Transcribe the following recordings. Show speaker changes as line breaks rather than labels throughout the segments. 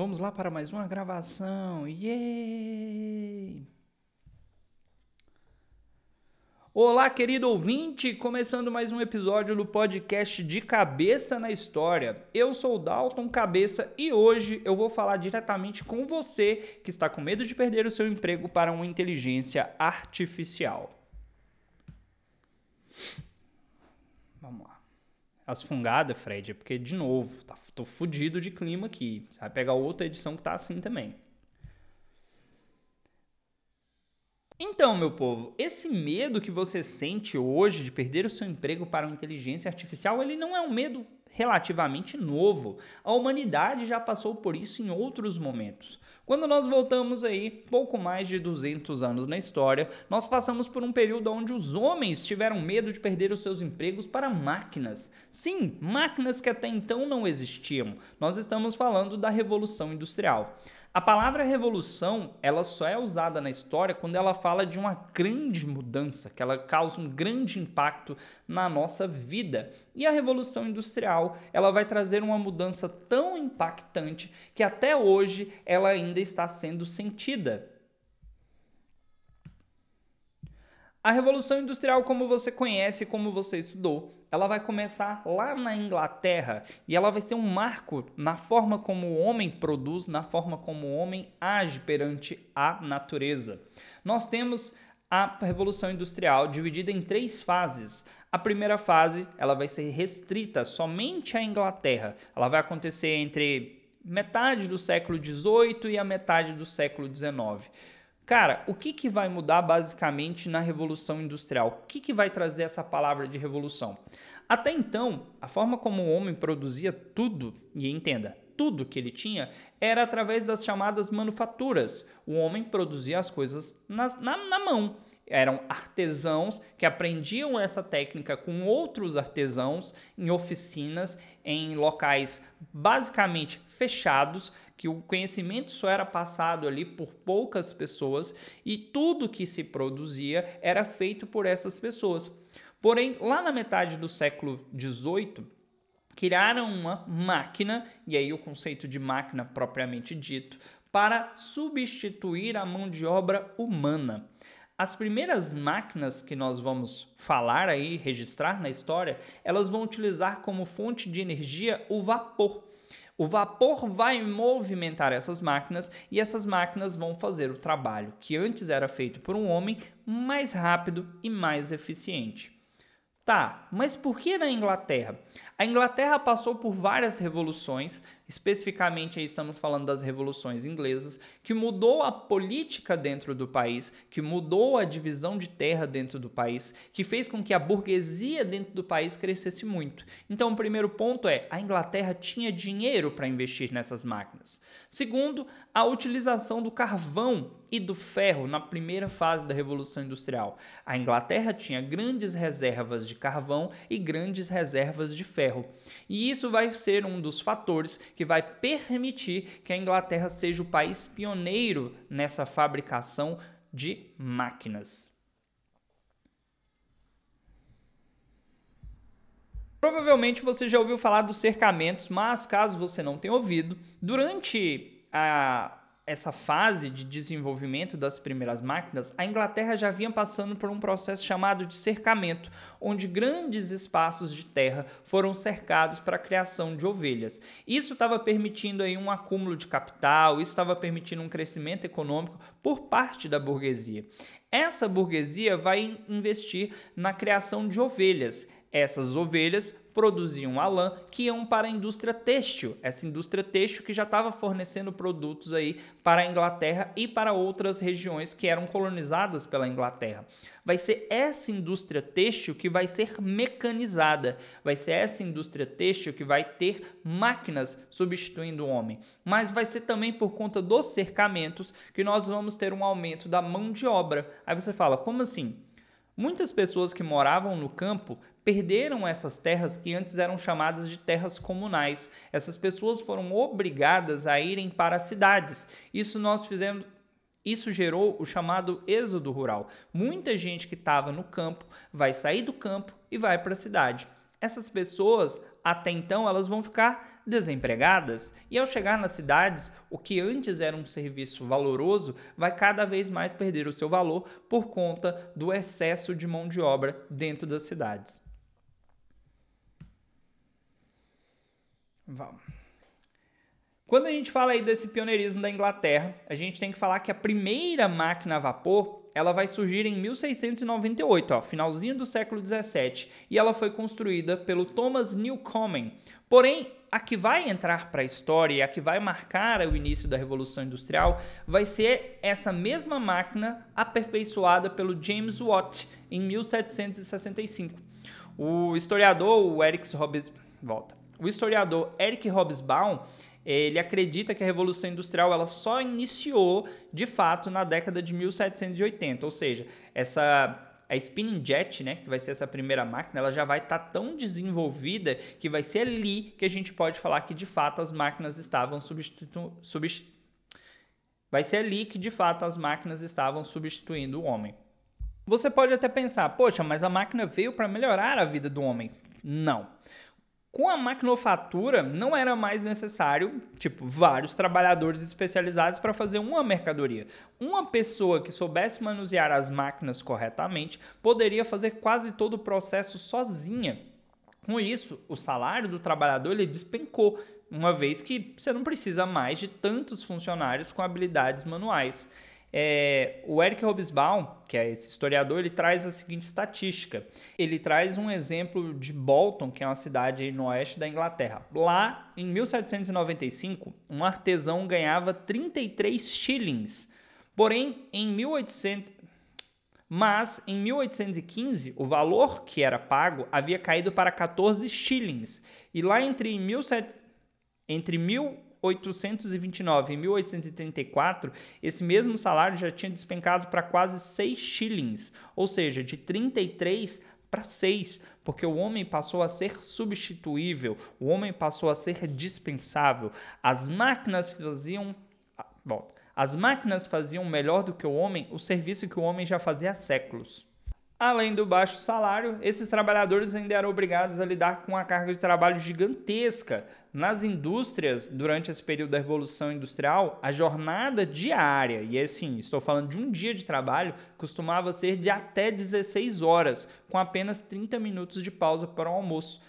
Vamos lá para mais uma gravação. Yay! Olá, querido ouvinte, começando mais um episódio do podcast de Cabeça na História. Eu sou o Dalton Cabeça e hoje eu vou falar diretamente com você que está com medo de perder o seu emprego para uma inteligência artificial. As fungadas, Fred, é porque, de novo, tá, tô fudido de clima aqui. Você vai pegar outra edição que tá assim também. Então, meu povo, esse medo que você sente hoje de perder o seu emprego para uma inteligência artificial, ele não é um medo relativamente novo. A humanidade já passou por isso em outros momentos. Quando nós voltamos aí, pouco mais de 200 anos na história, nós passamos por um período onde os homens tiveram medo de perder os seus empregos para máquinas. Sim, máquinas que até então não existiam. Nós estamos falando da Revolução Industrial. A palavra revolução, ela só é usada na história quando ela fala de uma grande mudança, que ela causa um grande impacto na nossa vida. E a revolução industrial, ela vai trazer uma mudança tão impactante que até hoje ela ainda está sendo sentida. A Revolução Industrial, como você conhece, como você estudou, ela vai começar lá na Inglaterra e ela vai ser um marco na forma como o homem produz, na forma como o homem age perante a natureza. Nós temos a Revolução Industrial dividida em três fases. A primeira fase, ela vai ser restrita somente à Inglaterra. Ela vai acontecer entre metade do século XVIII e a metade do século XIX. Cara, o que, que vai mudar basicamente na Revolução Industrial? O que, que vai trazer essa palavra de revolução? Até então, a forma como o homem produzia tudo, e entenda, tudo que ele tinha, era através das chamadas manufaturas. O homem produzia as coisas nas, na, na mão eram artesãos que aprendiam essa técnica com outros artesãos em oficinas, em locais basicamente fechados, que o conhecimento só era passado ali por poucas pessoas e tudo que se produzia era feito por essas pessoas. Porém, lá na metade do século XVIII, criaram uma máquina, e aí o conceito de máquina propriamente dito, para substituir a mão de obra humana. As primeiras máquinas que nós vamos falar aí, registrar na história, elas vão utilizar como fonte de energia o vapor. O vapor vai movimentar essas máquinas e essas máquinas vão fazer o trabalho que antes era feito por um homem mais rápido e mais eficiente. Tá, mas por que na Inglaterra? A Inglaterra passou por várias revoluções, especificamente aí estamos falando das revoluções inglesas, que mudou a política dentro do país, que mudou a divisão de terra dentro do país, que fez com que a burguesia dentro do país crescesse muito. Então, o primeiro ponto é: a Inglaterra tinha dinheiro para investir nessas máquinas. Segundo, a utilização do carvão e do ferro na primeira fase da Revolução Industrial. A Inglaterra tinha grandes reservas de carvão e grandes reservas de ferro. E isso vai ser um dos fatores que vai permitir que a Inglaterra seja o país pioneiro nessa fabricação de máquinas. Provavelmente você já ouviu falar dos cercamentos, mas caso você não tenha ouvido, durante a, essa fase de desenvolvimento das primeiras máquinas, a Inglaterra já vinha passando por um processo chamado de cercamento, onde grandes espaços de terra foram cercados para a criação de ovelhas. Isso estava permitindo aí um acúmulo de capital, isso estava permitindo um crescimento econômico por parte da burguesia. Essa burguesia vai investir na criação de ovelhas. Essas ovelhas produziam a lã que iam para a indústria têxtil, essa indústria têxtil que já estava fornecendo produtos aí para a Inglaterra e para outras regiões que eram colonizadas pela Inglaterra. Vai ser essa indústria têxtil que vai ser mecanizada, vai ser essa indústria têxtil que vai ter máquinas substituindo o homem, mas vai ser também por conta dos cercamentos que nós vamos ter um aumento da mão de obra. Aí você fala, como assim? Muitas pessoas que moravam no campo perderam essas terras que antes eram chamadas de terras comunais. Essas pessoas foram obrigadas a irem para as cidades. Isso nós fizemos isso gerou o chamado êxodo rural. Muita gente que estava no campo vai sair do campo e vai para a cidade. Essas pessoas, até então elas vão ficar desempregadas. E ao chegar nas cidades, o que antes era um serviço valoroso vai cada vez mais perder o seu valor por conta do excesso de mão de obra dentro das cidades. Vamos. Quando a gente fala aí desse pioneirismo da Inglaterra, a gente tem que falar que a primeira máquina a vapor ela vai surgir em 1698, ó, finalzinho do século 17, e ela foi construída pelo Thomas Newcomen. Porém, a que vai entrar para a história e a que vai marcar o início da Revolução Industrial vai ser essa mesma máquina aperfeiçoada pelo James Watt em 1765. O historiador Eric Hobbes volta. O historiador Eric Hobsbawm ele acredita que a Revolução Industrial ela só iniciou de fato na década de 1780, ou seja, essa a spinning jet, né, que vai ser essa primeira máquina, ela já vai estar tá tão desenvolvida que vai ser ali que a gente pode falar que de fato as máquinas estavam substituindo substitu vai ser ali que de fato as máquinas estavam substituindo o homem. Você pode até pensar, poxa, mas a máquina veio para melhorar a vida do homem. Não. Com a maquinofatura, não era mais necessário, tipo, vários trabalhadores especializados para fazer uma mercadoria. Uma pessoa que soubesse manusear as máquinas corretamente poderia fazer quase todo o processo sozinha. Com isso, o salário do trabalhador ele despencou, uma vez que você não precisa mais de tantos funcionários com habilidades manuais. É, o Eric Hobsbawm, que é esse historiador, ele traz a seguinte estatística. Ele traz um exemplo de Bolton, que é uma cidade no oeste da Inglaterra. Lá, em 1795, um artesão ganhava 33 shillings. Porém, em 1800, mas em 1815 o valor que era pago havia caído para 14 shillings. E lá entre, 17... entre 1829 e 1834, esse mesmo salário já tinha despencado para quase 6 shillings, ou seja, de 33 para 6, porque o homem passou a ser substituível, o homem passou a ser dispensável. As máquinas faziam. Volta. Ah, As máquinas faziam melhor do que o homem o serviço que o homem já fazia há séculos. Além do baixo salário, esses trabalhadores ainda eram obrigados a lidar com uma carga de trabalho gigantesca. Nas indústrias, durante esse período da Revolução Industrial, a jornada diária, e assim, estou falando de um dia de trabalho, costumava ser de até 16 horas, com apenas 30 minutos de pausa para o almoço.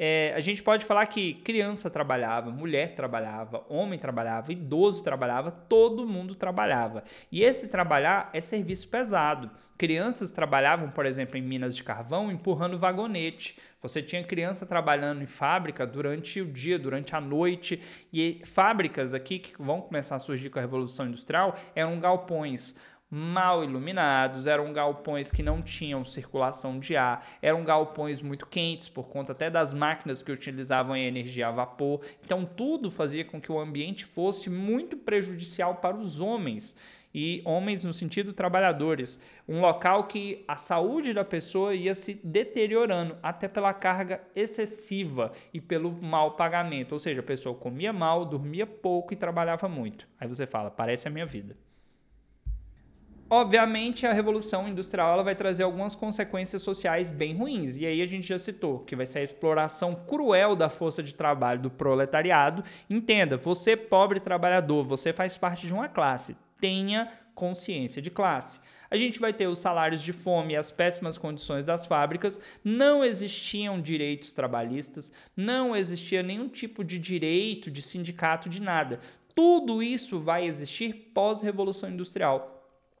É, a gente pode falar que criança trabalhava, mulher trabalhava, homem trabalhava, idoso trabalhava, todo mundo trabalhava. E esse trabalhar é serviço pesado. Crianças trabalhavam, por exemplo, em minas de carvão, empurrando vagonete. Você tinha criança trabalhando em fábrica durante o dia, durante a noite. E fábricas aqui que vão começar a surgir com a Revolução Industrial eram galpões mal iluminados, eram galpões que não tinham circulação de ar, eram galpões muito quentes por conta até das máquinas que utilizavam a energia a vapor. Então tudo fazia com que o ambiente fosse muito prejudicial para os homens e homens no sentido trabalhadores, um local que a saúde da pessoa ia se deteriorando até pela carga excessiva e pelo mau pagamento, ou seja, a pessoa comia mal, dormia pouco e trabalhava muito. Aí você fala, parece a minha vida. Obviamente, a revolução industrial ela vai trazer algumas consequências sociais bem ruins. E aí a gente já citou que vai ser a exploração cruel da força de trabalho do proletariado. Entenda, você pobre trabalhador, você faz parte de uma classe. Tenha consciência de classe. A gente vai ter os salários de fome e as péssimas condições das fábricas. Não existiam direitos trabalhistas, não existia nenhum tipo de direito de sindicato de nada. Tudo isso vai existir pós-revolução industrial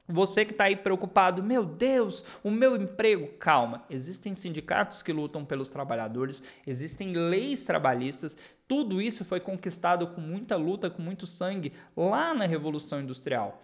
você que está aí preocupado, meu Deus, o meu emprego. Calma, existem sindicatos que lutam pelos trabalhadores, existem leis trabalhistas, tudo isso foi conquistado com muita luta, com muito sangue lá na Revolução Industrial.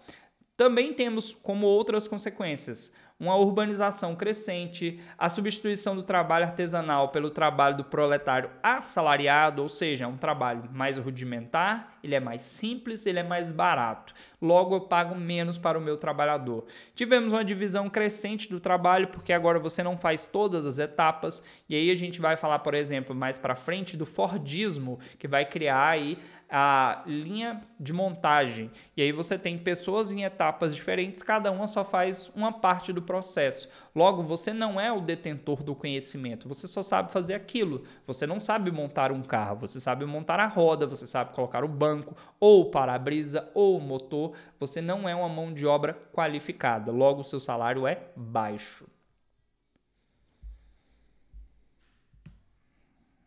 Também temos como outras consequências uma urbanização crescente, a substituição do trabalho artesanal pelo trabalho do proletário assalariado, ou seja, um trabalho mais rudimentar, ele é mais simples, ele é mais barato. Logo eu pago menos para o meu trabalhador. Tivemos uma divisão crescente do trabalho, porque agora você não faz todas as etapas, e aí a gente vai falar, por exemplo, mais para frente do Fordismo, que vai criar aí a linha de montagem. E aí você tem pessoas em etapas diferentes, cada uma só faz uma parte do processo. Logo, você não é o detentor do conhecimento, você só sabe fazer aquilo. Você não sabe montar um carro, você sabe montar a roda, você sabe colocar o banco, ou o para-brisa, ou o motor. Você não é uma mão de obra qualificada. Logo, seu salário é baixo.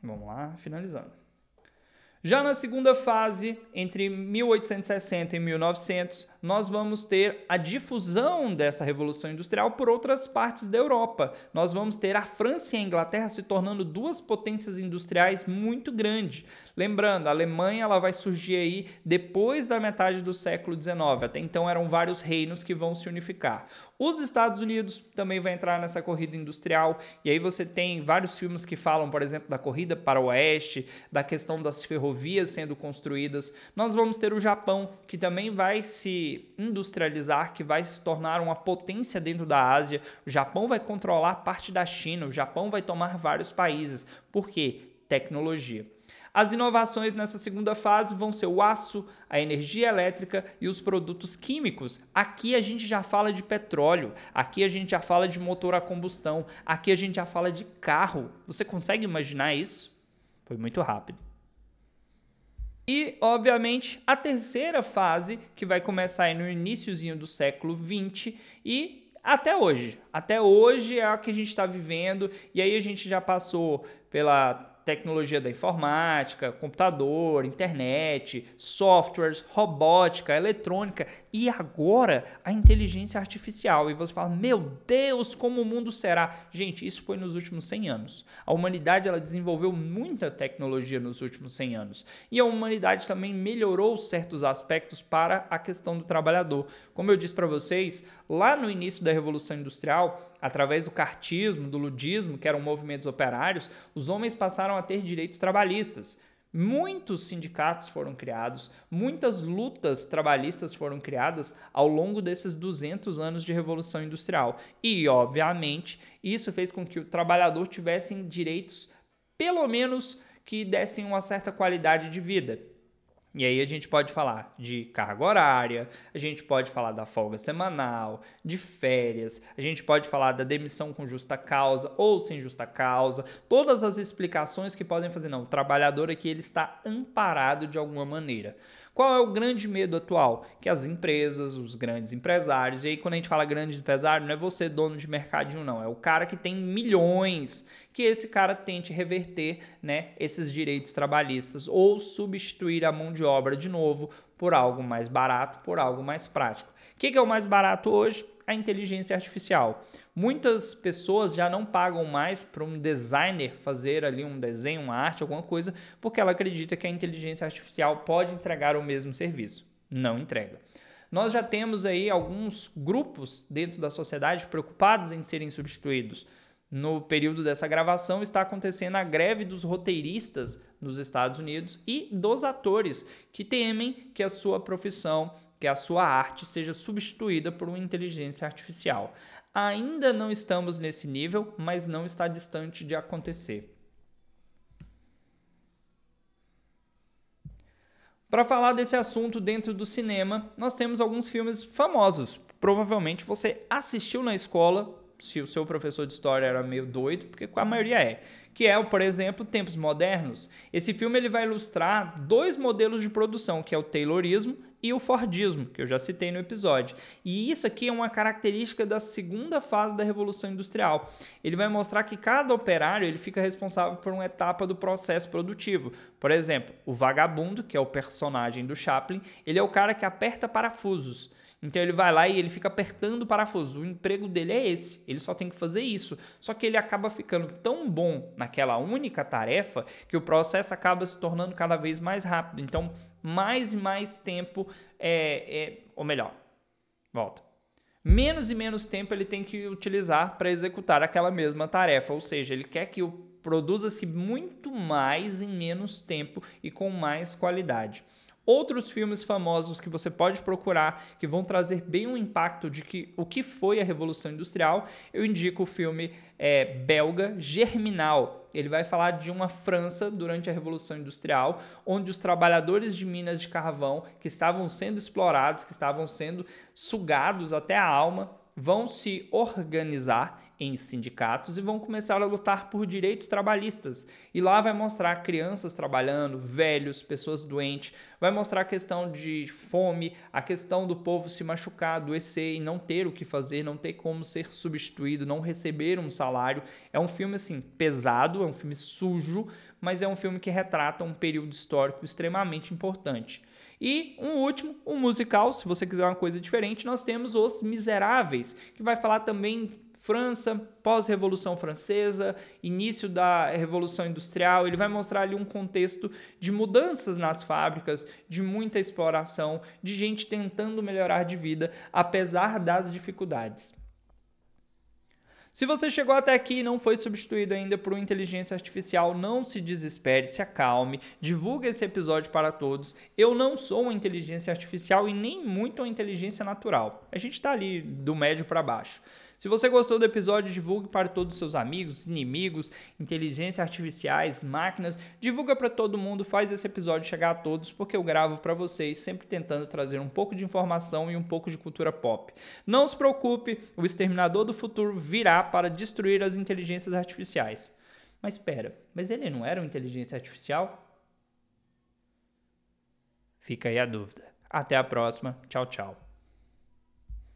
Vamos lá, finalizando. Já na segunda fase, entre 1860 e 1900, nós vamos ter a difusão dessa revolução industrial por outras partes da Europa. Nós vamos ter a França e a Inglaterra se tornando duas potências industriais muito grandes. Lembrando, a Alemanha ela vai surgir aí depois da metade do século XIX. Até então eram vários reinos que vão se unificar. Os Estados Unidos também vai entrar nessa corrida industrial. E aí você tem vários filmes que falam, por exemplo, da corrida para o oeste, da questão das ferrovias sendo construídas. Nós vamos ter o Japão, que também vai se industrializar, que vai se tornar uma potência dentro da Ásia. O Japão vai controlar parte da China, o Japão vai tomar vários países. Por quê? Tecnologia. As inovações nessa segunda fase vão ser o aço, a energia elétrica e os produtos químicos. Aqui a gente já fala de petróleo, aqui a gente já fala de motor a combustão, aqui a gente já fala de carro. Você consegue imaginar isso? Foi muito rápido. E, obviamente, a terceira fase, que vai começar no iníciozinho do século 20 e até hoje. Até hoje é a que a gente está vivendo, e aí a gente já passou pela tecnologia da informática, computador, internet, softwares, robótica, eletrônica e agora a inteligência artificial. E você fala: "Meu Deus, como o mundo será?". Gente, isso foi nos últimos 100 anos. A humanidade ela desenvolveu muita tecnologia nos últimos 100 anos. E a humanidade também melhorou certos aspectos para a questão do trabalhador. Como eu disse para vocês, lá no início da revolução industrial, através do cartismo, do ludismo, que eram movimentos operários, os homens passaram a ter direitos trabalhistas. Muitos sindicatos foram criados, muitas lutas trabalhistas foram criadas ao longo desses 200 anos de revolução industrial. E, obviamente, isso fez com que o trabalhador tivesse direitos, pelo menos, que dessem uma certa qualidade de vida. E aí a gente pode falar de carga horária, a gente pode falar da folga semanal, de férias, a gente pode falar da demissão com justa causa ou sem justa causa, todas as explicações que podem fazer não, o trabalhador aqui ele está amparado de alguma maneira. Qual é o grande medo atual? Que as empresas, os grandes empresários, e aí quando a gente fala grande empresário, não é você dono de mercadinho, não, é o cara que tem milhões, que esse cara tente reverter né, esses direitos trabalhistas ou substituir a mão de obra de novo por algo mais barato, por algo mais prático. O que, que é o mais barato hoje? A inteligência artificial. Muitas pessoas já não pagam mais para um designer fazer ali um desenho, uma arte, alguma coisa, porque ela acredita que a inteligência artificial pode entregar o mesmo serviço. Não entrega. Nós já temos aí alguns grupos dentro da sociedade preocupados em serem substituídos. No período dessa gravação está acontecendo a greve dos roteiristas nos Estados Unidos e dos atores que temem que a sua profissão, que a sua arte seja substituída por uma inteligência artificial. Ainda não estamos nesse nível, mas não está distante de acontecer. Para falar desse assunto dentro do cinema, nós temos alguns filmes famosos. Provavelmente você assistiu na escola, se o seu professor de história era meio doido, porque a maioria é. Que é, por exemplo, Tempos Modernos. Esse filme ele vai ilustrar dois modelos de produção, que é o Taylorismo e o Fordismo, que eu já citei no episódio. E isso aqui é uma característica da segunda fase da Revolução Industrial. Ele vai mostrar que cada operário ele fica responsável por uma etapa do processo produtivo. Por exemplo, o vagabundo, que é o personagem do Chaplin, ele é o cara que aperta parafusos. Então ele vai lá e ele fica apertando o parafuso. O emprego dele é esse. Ele só tem que fazer isso. Só que ele acaba ficando tão bom naquela única tarefa que o processo acaba se tornando cada vez mais rápido. Então, mais e mais tempo é, é ou melhor, volta. Menos e menos tempo ele tem que utilizar para executar aquela mesma tarefa, ou seja, ele quer que produza-se muito mais em menos tempo e com mais qualidade. Outros filmes famosos que você pode procurar que vão trazer bem um impacto de que o que foi a Revolução Industrial, eu indico o filme é, belga Germinal. Ele vai falar de uma França durante a Revolução Industrial, onde os trabalhadores de minas de carvão que estavam sendo explorados, que estavam sendo sugados até a alma, vão se organizar em sindicatos e vão começar a lutar por direitos trabalhistas. E lá vai mostrar crianças trabalhando, velhos, pessoas doentes, vai mostrar a questão de fome, a questão do povo se machucar, adoecer e não ter o que fazer, não ter como ser substituído, não receber um salário. É um filme assim pesado, é um filme sujo, mas é um filme que retrata um período histórico extremamente importante. E um último, um musical, se você quiser uma coisa diferente, nós temos Os Miseráveis, que vai falar também França, pós-Revolução Francesa, início da Revolução Industrial, ele vai mostrar ali um contexto de mudanças nas fábricas, de muita exploração, de gente tentando melhorar de vida, apesar das dificuldades. Se você chegou até aqui e não foi substituído ainda por uma inteligência artificial, não se desespere, se acalme, divulgue esse episódio para todos. Eu não sou uma inteligência artificial e nem muito uma inteligência natural. A gente está ali do médio para baixo. Se você gostou do episódio, divulgue para todos os seus amigos, inimigos, inteligências artificiais, máquinas. Divulga para todo mundo, faz esse episódio chegar a todos, porque eu gravo para vocês, sempre tentando trazer um pouco de informação e um pouco de cultura pop. Não se preocupe, o exterminador do futuro virá para destruir as inteligências artificiais. Mas espera, mas ele não era uma inteligência artificial? Fica aí a dúvida. Até a próxima. Tchau, tchau.